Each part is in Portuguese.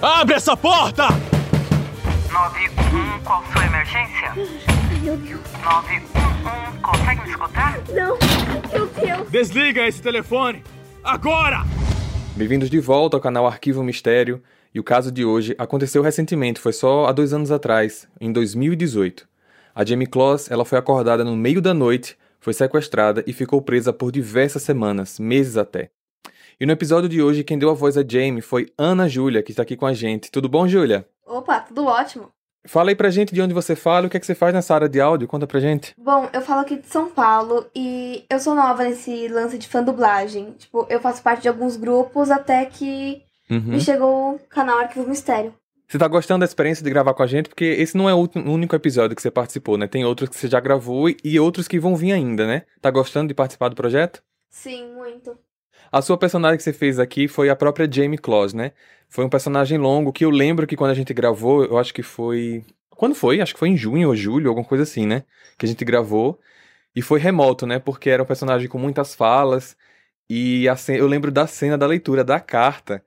Abre essa porta! 911, qual sua emergência? Ai, meu Deus. 911, consegue me escutar? Não, meu Deus. Desliga esse telefone! Agora! Bem-vindos de volta ao canal Arquivo Mistério. E o caso de hoje aconteceu recentemente, foi só há dois anos atrás, em 2018. A Jamie Kloss, ela foi acordada no meio da noite, foi sequestrada e ficou presa por diversas semanas, meses até. E no episódio de hoje, quem deu a voz a Jamie foi Ana Júlia, que está aqui com a gente. Tudo bom, Júlia? Opa, tudo ótimo. Fala aí pra gente de onde você fala, o que é que você faz nessa área de áudio, conta pra gente. Bom, eu falo aqui de São Paulo e eu sou nova nesse lance de fã dublagem. Tipo, eu faço parte de alguns grupos até que Uhum. me chegou o canal Arquivo Mistério. Você tá gostando da experiência de gravar com a gente? Porque esse não é o único episódio que você participou, né? Tem outros que você já gravou e- e outros que vão vir ainda, né? Tá gostando de participar do projeto? Sim, muito. A sua personagem que você fez aqui foi a própria Jamie Claus, né? Foi um personagem longo que eu lembro que quando a gente gravou, eu acho que foi. Quando foi? Acho que foi em junho ou julho, alguma coisa assim, né? Que a gente gravou. E foi remoto, né? Porque era um personagem com muitas falas. E ce- eu lembro da cena da leitura da carta,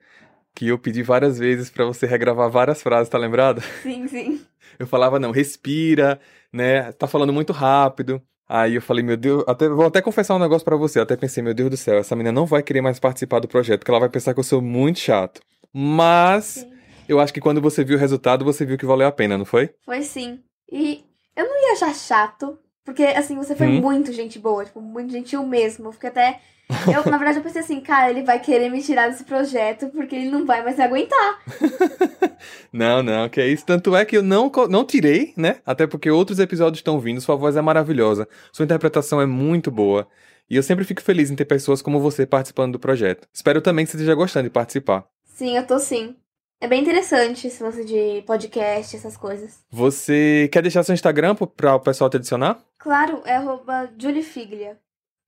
que eu pedi várias vezes pra você regravar várias frases, tá lembrado? Sim, sim. Eu falava, não, respira, né? Tá falando muito rápido. Aí eu falei, meu Deus, até, vou até confessar um negócio pra você. Eu até pensei, meu Deus do céu, essa menina não vai querer mais participar do projeto, porque ela vai pensar que eu sou muito chato. Mas Sim. eu acho que quando você viu o resultado, você viu que valeu a pena, não foi? Foi sim. E eu não ia achar chato, porque assim, você foi Hum. muito gente boa, tipo, muito gentil mesmo. Eu fiquei até. Eu, na verdade, eu pensei assim, cara, ele vai querer me tirar desse projeto porque ele não vai mais aguentar. Não, não, que é isso. Tanto é que eu não, não tirei, né? Até porque outros episódios estão vindo, sua voz é maravilhosa, sua interpretação é muito boa. E eu sempre fico feliz em ter pessoas como você participando do projeto. Espero também que você esteja gostando de participar. Sim, eu tô sim. É bem interessante esse lance de podcast, essas coisas. Você quer deixar seu Instagram para o pessoal te adicionar? Claro, é arroba Julifiglia.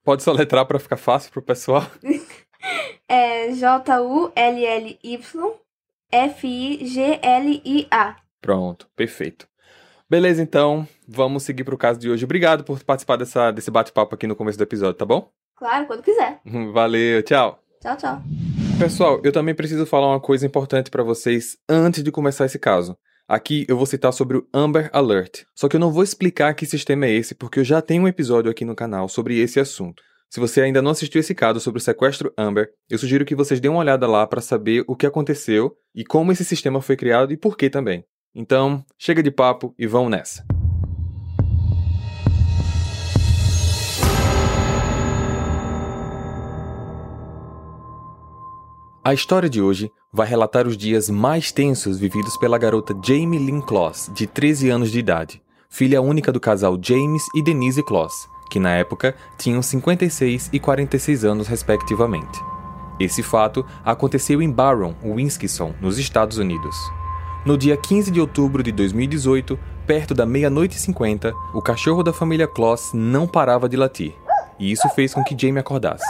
Pode soletrar para ficar fácil pro pessoal. É J-U-L-L-Y-F-I-G-L-I-A. Pronto, perfeito. Beleza, então, vamos seguir pro caso de hoje. Obrigado por participar dessa, desse bate-papo aqui no começo do episódio, tá bom? Claro, quando quiser. Valeu, tchau. Tchau, tchau. Pessoal, eu também preciso falar uma coisa importante pra vocês antes de começar esse caso. Aqui eu vou citar sobre o Amber Alert. Só que eu não vou explicar que sistema é esse, porque eu já tenho um episódio aqui no canal sobre esse assunto. Se você ainda não assistiu esse caso sobre o sequestro Amber, eu sugiro que vocês dêem uma olhada lá para saber o que aconteceu e como esse sistema foi criado e por que também. Então, chega de papo e vamos nessa. A história de hoje vai relatar os dias mais tensos vividos pela garota Jamie Lynn Kloss, de 13 anos de idade, filha única do casal James e Denise Kloss, que na época tinham 56 e 46 anos respectivamente. Esse fato aconteceu em Barron, Wisconsin, nos Estados Unidos. No dia 15 de outubro de 2018, perto da meia-noite e 50, o cachorro da família Kloss não parava de latir, e isso fez com que Jamie acordasse.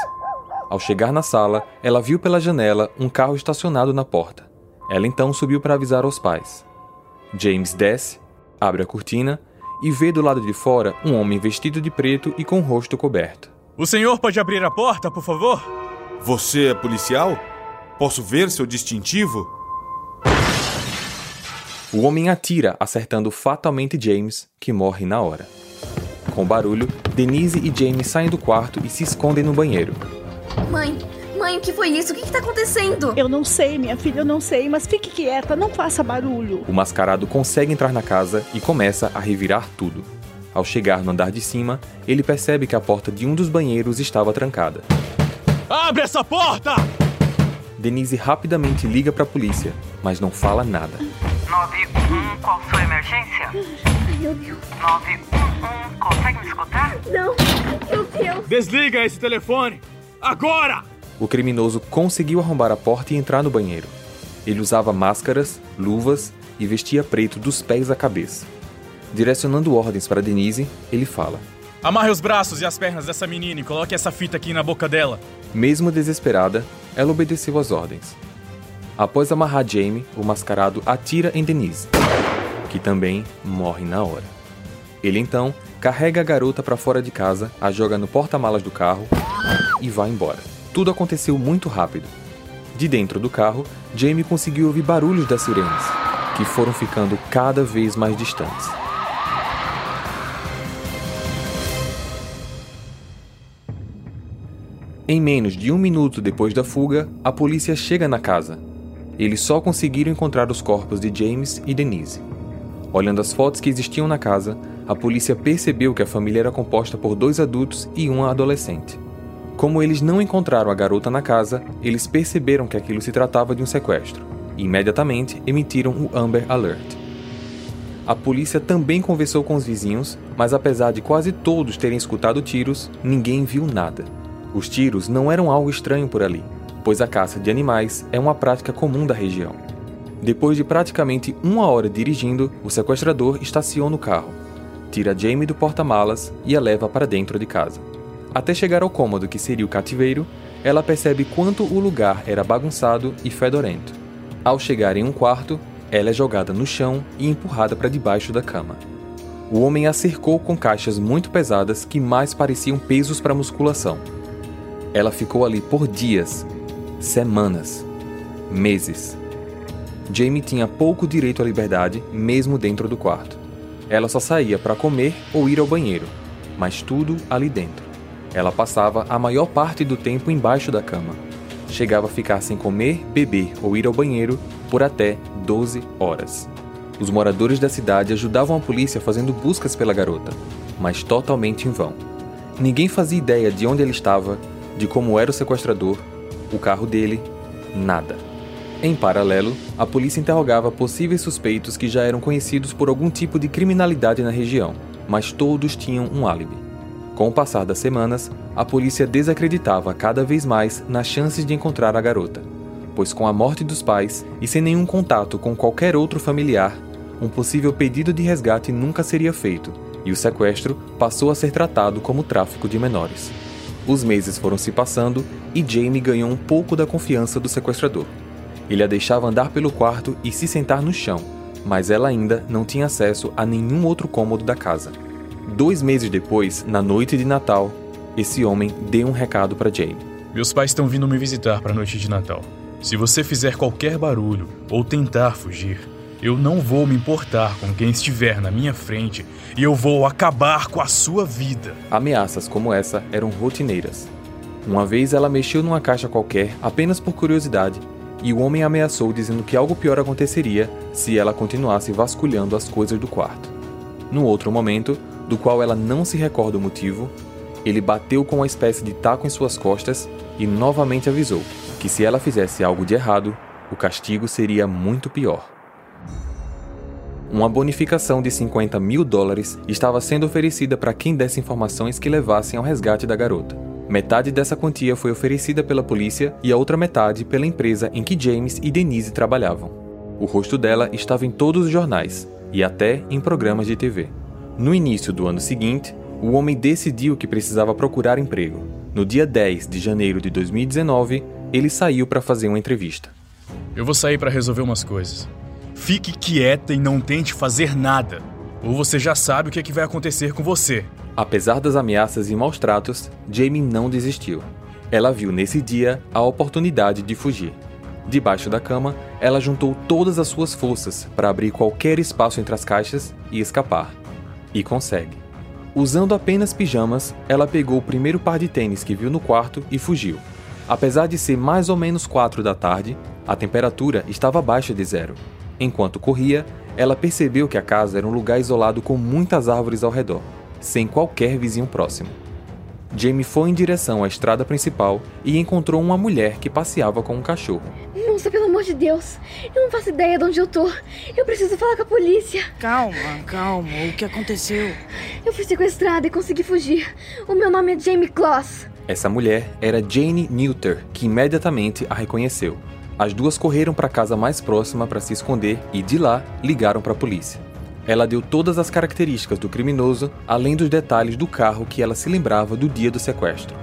Ao chegar na sala, ela viu pela janela um carro estacionado na porta. Ela então subiu para avisar aos pais. James desce, abre a cortina e vê do lado de fora um homem vestido de preto e com o rosto coberto. O senhor pode abrir a porta, por favor? Você é policial? Posso ver seu distintivo? O homem atira, acertando fatalmente James, que morre na hora. Com barulho, Denise e James saem do quarto e se escondem no banheiro. Mãe, mãe, o que foi isso? O que, que tá acontecendo? Eu não sei, minha filha, eu não sei, mas fique quieta, não faça barulho. O mascarado consegue entrar na casa e começa a revirar tudo. Ao chegar no andar de cima, ele percebe que a porta de um dos banheiros estava trancada. Abre essa porta! Denise rapidamente liga para a polícia, mas não fala nada. 911, qual sua emergência? Ai, meu Deus. 911, consegue me escutar? Não. Meu Deus. Desliga esse telefone! Agora! O criminoso conseguiu arrombar a porta e entrar no banheiro. Ele usava máscaras, luvas e vestia preto dos pés à cabeça. Direcionando ordens para Denise, ele fala: Amarre os braços e as pernas dessa menina e coloque essa fita aqui na boca dela. Mesmo desesperada, ela obedeceu às ordens. Após amarrar Jamie, o mascarado atira em Denise, que também morre na hora. Ele então carrega a garota para fora de casa, a joga no porta-malas do carro e vai embora. Tudo aconteceu muito rápido. De dentro do carro, Jamie conseguiu ouvir barulhos das sirenes, que foram ficando cada vez mais distantes. Em menos de um minuto depois da fuga, a polícia chega na casa. Eles só conseguiram encontrar os corpos de James e Denise. Olhando as fotos que existiam na casa, a polícia percebeu que a família era composta por dois adultos e uma adolescente. Como eles não encontraram a garota na casa, eles perceberam que aquilo se tratava de um sequestro e imediatamente emitiram o Amber Alert. A polícia também conversou com os vizinhos, mas apesar de quase todos terem escutado tiros, ninguém viu nada. Os tiros não eram algo estranho por ali, pois a caça de animais é uma prática comum da região. Depois de praticamente uma hora dirigindo, o sequestrador estaciona o carro, tira Jamie do porta-malas e a leva para dentro de casa. Até chegar ao cômodo que seria o cativeiro, ela percebe quanto o lugar era bagunçado e fedorento. Ao chegar em um quarto, ela é jogada no chão e empurrada para debaixo da cama. O homem a cercou com caixas muito pesadas que mais pareciam pesos para musculação. Ela ficou ali por dias, semanas, meses. Jamie tinha pouco direito à liberdade, mesmo dentro do quarto. Ela só saía para comer ou ir ao banheiro, mas tudo ali dentro. Ela passava a maior parte do tempo embaixo da cama. Chegava a ficar sem comer, beber ou ir ao banheiro por até 12 horas. Os moradores da cidade ajudavam a polícia fazendo buscas pela garota, mas totalmente em vão. Ninguém fazia ideia de onde ela estava de como era o sequestrador, o carro dele, nada. Em paralelo, a polícia interrogava possíveis suspeitos que já eram conhecidos por algum tipo de criminalidade na região, mas todos tinham um álibi. Com o passar das semanas, a polícia desacreditava cada vez mais nas chances de encontrar a garota, pois com a morte dos pais e sem nenhum contato com qualquer outro familiar, um possível pedido de resgate nunca seria feito, e o sequestro passou a ser tratado como tráfico de menores. Os meses foram se passando e Jamie ganhou um pouco da confiança do sequestrador. Ele a deixava andar pelo quarto e se sentar no chão, mas ela ainda não tinha acesso a nenhum outro cômodo da casa. Dois meses depois, na noite de Natal, esse homem deu um recado para Jamie. Meus pais estão vindo me visitar para a noite de Natal. Se você fizer qualquer barulho ou tentar fugir, eu não vou me importar com quem estiver na minha frente e eu vou acabar com a sua vida. Ameaças como essa eram rotineiras. Uma vez ela mexeu numa caixa qualquer apenas por curiosidade e o homem ameaçou dizendo que algo pior aconteceria se ela continuasse vasculhando as coisas do quarto. No outro momento, do qual ela não se recorda o motivo, ele bateu com uma espécie de taco em suas costas e novamente avisou que se ela fizesse algo de errado, o castigo seria muito pior. Uma bonificação de 50 mil dólares estava sendo oferecida para quem desse informações que levassem ao resgate da garota. Metade dessa quantia foi oferecida pela polícia e a outra metade pela empresa em que James e Denise trabalhavam. O rosto dela estava em todos os jornais e até em programas de TV. No início do ano seguinte, o homem decidiu que precisava procurar emprego. No dia 10 de janeiro de 2019, ele saiu para fazer uma entrevista. Eu vou sair para resolver umas coisas. Fique quieta e não tente fazer nada. Ou você já sabe o que, é que vai acontecer com você. Apesar das ameaças e maus tratos, Jamie não desistiu. Ela viu nesse dia a oportunidade de fugir. Debaixo da cama, ela juntou todas as suas forças para abrir qualquer espaço entre as caixas e escapar. E consegue. Usando apenas pijamas, ela pegou o primeiro par de tênis que viu no quarto e fugiu. Apesar de ser mais ou menos quatro da tarde, a temperatura estava abaixo de zero. Enquanto corria, ela percebeu que a casa era um lugar isolado com muitas árvores ao redor, sem qualquer vizinho próximo. Jamie foi em direção à estrada principal e encontrou uma mulher que passeava com um cachorro. Moça, pelo amor de Deus, eu não faço ideia de onde eu tô. Eu preciso falar com a polícia. Calma, calma. O que aconteceu? Eu fui sequestrada e consegui fugir. O meu nome é Jamie Kloss. Essa mulher era Jane Newter, que imediatamente a reconheceu. As duas correram para a casa mais próxima para se esconder e de lá ligaram para a polícia. Ela deu todas as características do criminoso, além dos detalhes do carro que ela se lembrava do dia do sequestro.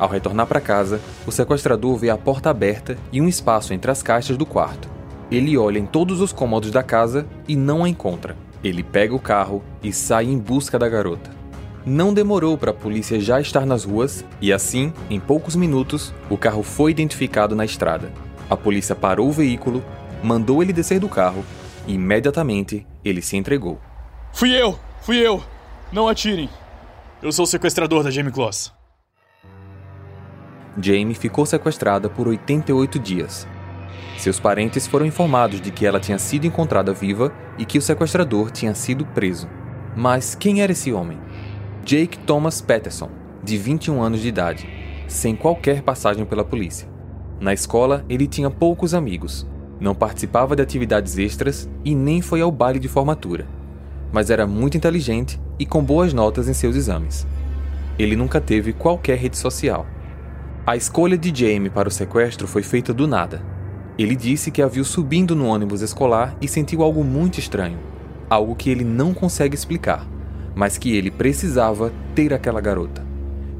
Ao retornar para casa, o sequestrador vê a porta aberta e um espaço entre as caixas do quarto. Ele olha em todos os cômodos da casa e não a encontra. Ele pega o carro e sai em busca da garota. Não demorou para a polícia já estar nas ruas e assim, em poucos minutos, o carro foi identificado na estrada. A polícia parou o veículo, mandou ele descer do carro e imediatamente ele se entregou. Fui eu! Fui eu! Não atirem! Eu sou o sequestrador da Jamie Kloss. Jamie ficou sequestrada por 88 dias. Seus parentes foram informados de que ela tinha sido encontrada viva e que o sequestrador tinha sido preso. Mas quem era esse homem? Jake Thomas Patterson, de 21 anos de idade, sem qualquer passagem pela polícia. Na escola, ele tinha poucos amigos, não participava de atividades extras e nem foi ao baile de formatura. Mas era muito inteligente e com boas notas em seus exames. Ele nunca teve qualquer rede social. A escolha de Jamie para o sequestro foi feita do nada. Ele disse que a viu subindo no ônibus escolar e sentiu algo muito estranho, algo que ele não consegue explicar, mas que ele precisava ter aquela garota.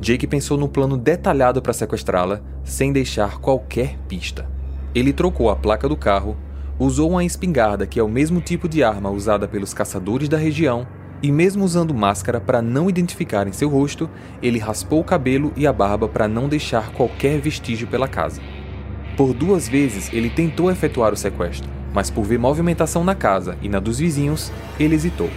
Jake pensou no plano detalhado para sequestrá-la, sem deixar qualquer pista. Ele trocou a placa do carro, usou uma espingarda que é o mesmo tipo de arma usada pelos caçadores da região, e mesmo usando máscara para não identificarem seu rosto, ele raspou o cabelo e a barba para não deixar qualquer vestígio pela casa. Por duas vezes ele tentou efetuar o sequestro, mas por ver movimentação na casa e na dos vizinhos, ele hesitou.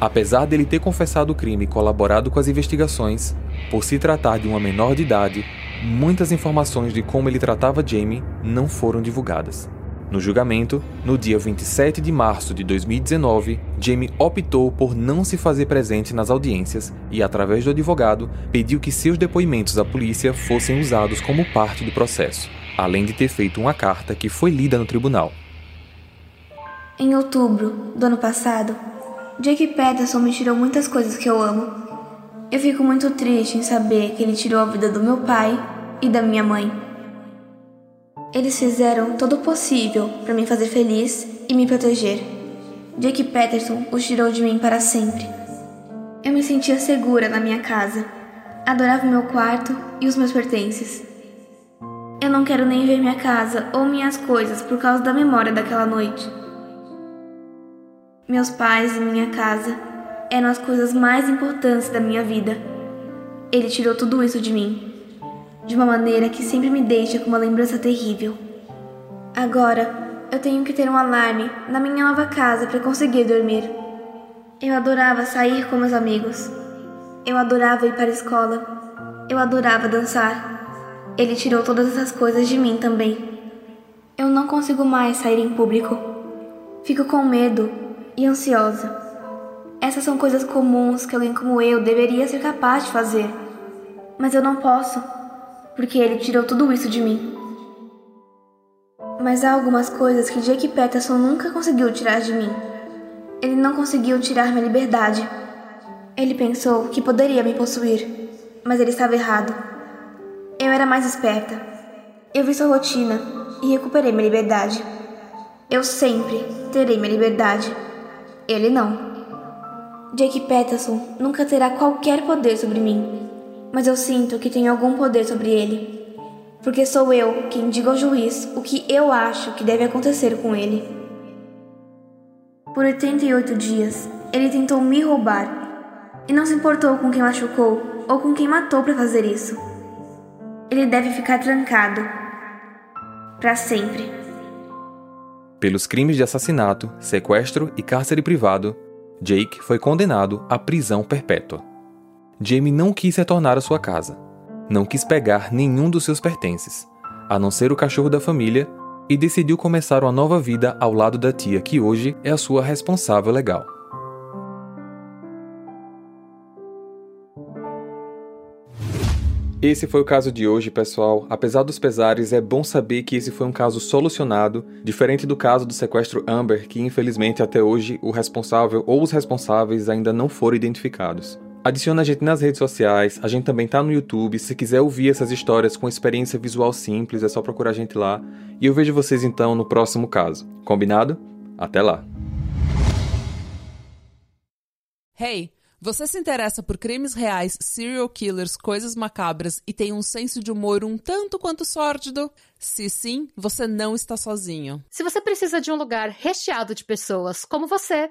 Apesar dele ter confessado o crime e colaborado com as investigações, por se tratar de uma menor de idade, muitas informações de como ele tratava Jamie não foram divulgadas. No julgamento, no dia 27 de março de 2019, Jamie optou por não se fazer presente nas audiências e, através do advogado, pediu que seus depoimentos à polícia fossem usados como parte do processo, além de ter feito uma carta que foi lida no tribunal. Em outubro do ano passado, Jake Patterson me tirou muitas coisas que eu amo. Eu fico muito triste em saber que ele tirou a vida do meu pai e da minha mãe. Eles fizeram todo o possível para me fazer feliz e me proteger. Jake Patterson os tirou de mim para sempre. Eu me sentia segura na minha casa. Adorava o meu quarto e os meus pertences. Eu não quero nem ver minha casa ou minhas coisas por causa da memória daquela noite. Meus pais e minha casa eram as coisas mais importantes da minha vida. Ele tirou tudo isso de mim, de uma maneira que sempre me deixa com uma lembrança terrível. Agora, eu tenho que ter um alarme na minha nova casa para conseguir dormir. Eu adorava sair com meus amigos. Eu adorava ir para a escola. Eu adorava dançar. Ele tirou todas essas coisas de mim também. Eu não consigo mais sair em público. Fico com medo e ansiosa. Essas são coisas comuns que alguém como eu deveria ser capaz de fazer. Mas eu não posso, porque ele tirou tudo isso de mim. Mas há algumas coisas que Jake Peterson nunca conseguiu tirar de mim. Ele não conseguiu tirar minha liberdade. Ele pensou que poderia me possuir, mas ele estava errado. Eu era mais esperta. Eu vi sua rotina e recuperei minha liberdade. Eu sempre terei minha liberdade. Ele não. Jake Peterson nunca terá qualquer poder sobre mim, mas eu sinto que tenho algum poder sobre ele. Porque sou eu quem digo ao juiz o que eu acho que deve acontecer com ele. Por 88 dias, ele tentou me roubar e não se importou com quem machucou ou com quem matou para fazer isso. Ele deve ficar trancado para sempre. Pelos crimes de assassinato, sequestro e cárcere privado, Jake foi condenado à prisão perpétua. Jamie não quis retornar à sua casa. Não quis pegar nenhum dos seus pertences, a não ser o cachorro da família, e decidiu começar uma nova vida ao lado da tia que hoje é a sua responsável legal. Esse foi o caso de hoje, pessoal. Apesar dos pesares, é bom saber que esse foi um caso solucionado, diferente do caso do sequestro Amber, que infelizmente até hoje o responsável ou os responsáveis ainda não foram identificados. Adiciona a gente nas redes sociais, a gente também tá no YouTube. Se quiser ouvir essas histórias com experiência visual simples, é só procurar a gente lá. E eu vejo vocês então no próximo caso. Combinado? Até lá! Hey! Você se interessa por crimes reais, serial killers, coisas macabras e tem um senso de humor um tanto quanto sórdido? Se sim, você não está sozinho. Se você precisa de um lugar recheado de pessoas como você,